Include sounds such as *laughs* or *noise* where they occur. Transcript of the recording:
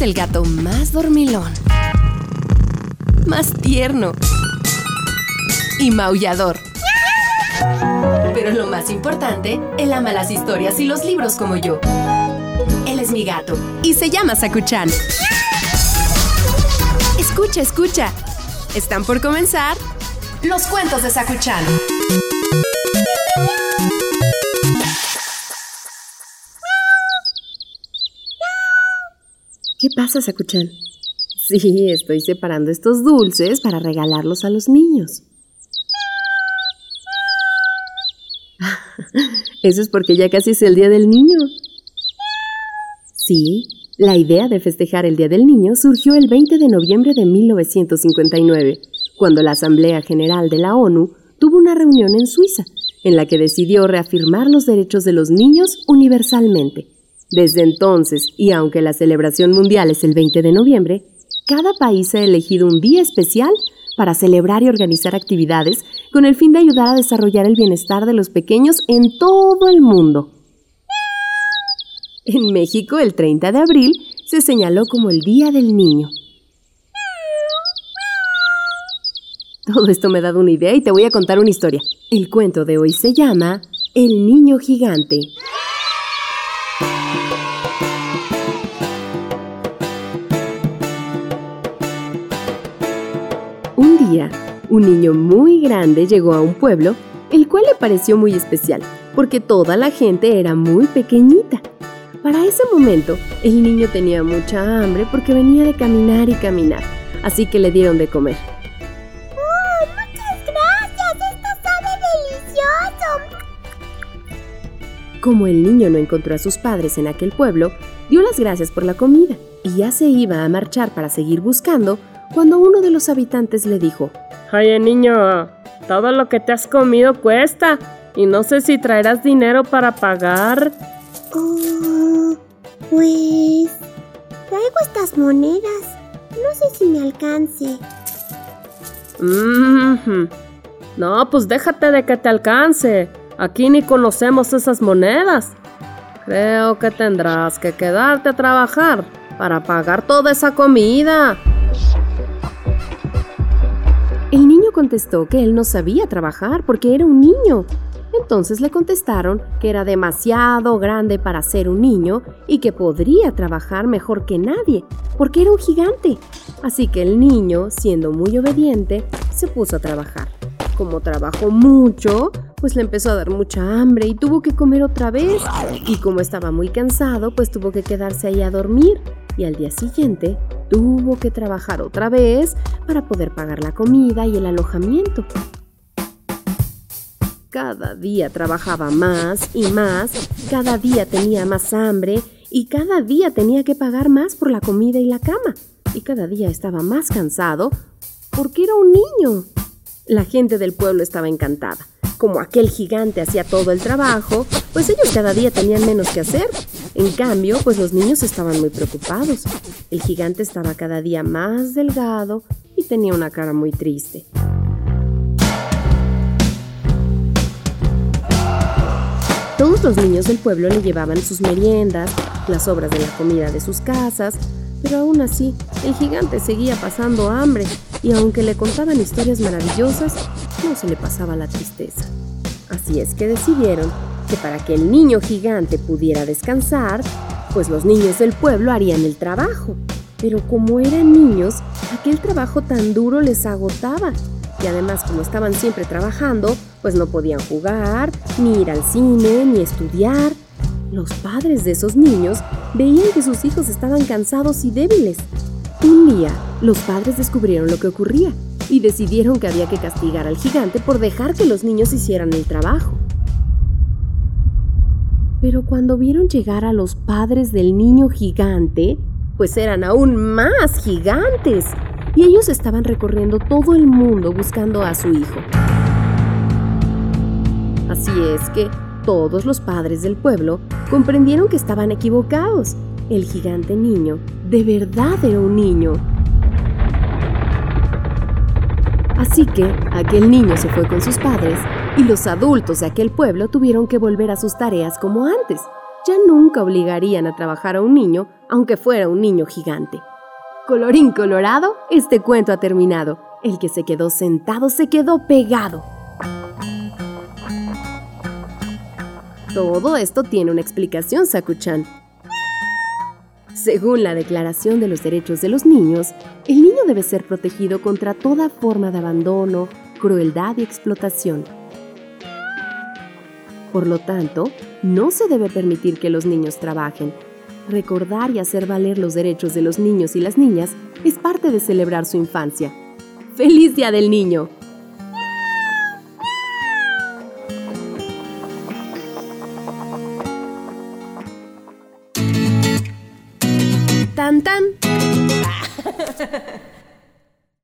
el gato más dormilón, más tierno y maullador. Pero lo más importante, él ama las historias y los libros como yo. Él es mi gato y se llama Sakuchan. Escucha, escucha. Están por comenzar los cuentos de Sakuchan. Pasa, Sakuchan? Sí, estoy separando estos dulces para regalarlos a los niños. *laughs* Eso es porque ya casi es el Día del Niño. Sí, la idea de festejar el Día del Niño surgió el 20 de noviembre de 1959, cuando la Asamblea General de la ONU tuvo una reunión en Suiza, en la que decidió reafirmar los derechos de los niños universalmente. Desde entonces, y aunque la celebración mundial es el 20 de noviembre, cada país ha elegido un día especial para celebrar y organizar actividades con el fin de ayudar a desarrollar el bienestar de los pequeños en todo el mundo. En México, el 30 de abril se señaló como el Día del Niño. Todo esto me ha dado una idea y te voy a contar una historia. El cuento de hoy se llama El Niño Gigante. Día, un niño muy grande llegó a un pueblo, el cual le pareció muy especial, porque toda la gente era muy pequeñita. Para ese momento, el niño tenía mucha hambre porque venía de caminar y caminar, así que le dieron de comer. ¡Oh, muchas gracias! ¡Esto sabe delicioso! Como el niño no encontró a sus padres en aquel pueblo, dio las gracias por la comida y ya se iba a marchar para seguir buscando cuando uno de los habitantes le dijo, Oye niño, todo lo que te has comido cuesta y no sé si traerás dinero para pagar. Oh, pues... Traigo estas monedas. No sé si me alcance. Mhm. No, pues déjate de que te alcance. Aquí ni conocemos esas monedas. Creo que tendrás que quedarte a trabajar para pagar toda esa comida. Contestó que él no sabía trabajar porque era un niño. Entonces le contestaron que era demasiado grande para ser un niño y que podría trabajar mejor que nadie, porque era un gigante. Así que el niño, siendo muy obediente, se puso a trabajar. Como trabajó mucho, pues le empezó a dar mucha hambre y tuvo que comer otra vez. Y como estaba muy cansado, pues tuvo que quedarse ahí a dormir. Y al día siguiente tuvo que trabajar otra vez para poder pagar la comida y el alojamiento. Cada día trabajaba más y más, cada día tenía más hambre y cada día tenía que pagar más por la comida y la cama. Y cada día estaba más cansado porque era un niño. La gente del pueblo estaba encantada. Como aquel gigante hacía todo el trabajo, pues ellos cada día tenían menos que hacer. En cambio, pues los niños estaban muy preocupados. El gigante estaba cada día más delgado y tenía una cara muy triste. Todos los niños del pueblo le llevaban sus meriendas, las sobras de la comida de sus casas, pero aún así, el gigante seguía pasando hambre y aunque le contaban historias maravillosas, no se le pasaba la tristeza. Así es que decidieron que para que el niño gigante pudiera descansar, pues los niños del pueblo harían el trabajo. Pero como eran niños, aquel trabajo tan duro les agotaba. Y además, como estaban siempre trabajando, pues no podían jugar, ni ir al cine, ni estudiar. Los padres de esos niños veían que sus hijos estaban cansados y débiles. Un día, los padres descubrieron lo que ocurría y decidieron que había que castigar al gigante por dejar que los niños hicieran el trabajo. Pero cuando vieron llegar a los padres del niño gigante, pues eran aún más gigantes. Y ellos estaban recorriendo todo el mundo buscando a su hijo. Así es que todos los padres del pueblo comprendieron que estaban equivocados. El gigante niño de verdad era un niño. Así que aquel niño se fue con sus padres y los adultos de aquel pueblo tuvieron que volver a sus tareas como antes. ya nunca obligarían a trabajar a un niño, aunque fuera un niño gigante. Colorín colorado, este cuento ha terminado. El que se quedó sentado se quedó pegado. Todo esto tiene una explicación, Sakuchan. Según la Declaración de los Derechos de los Niños, el niño debe ser protegido contra toda forma de abandono, crueldad y explotación. Por lo tanto, no se debe permitir que los niños trabajen. Recordar y hacer valer los derechos de los niños y las niñas es parte de celebrar su infancia. ¡Feliz Día del Niño! Tan tan.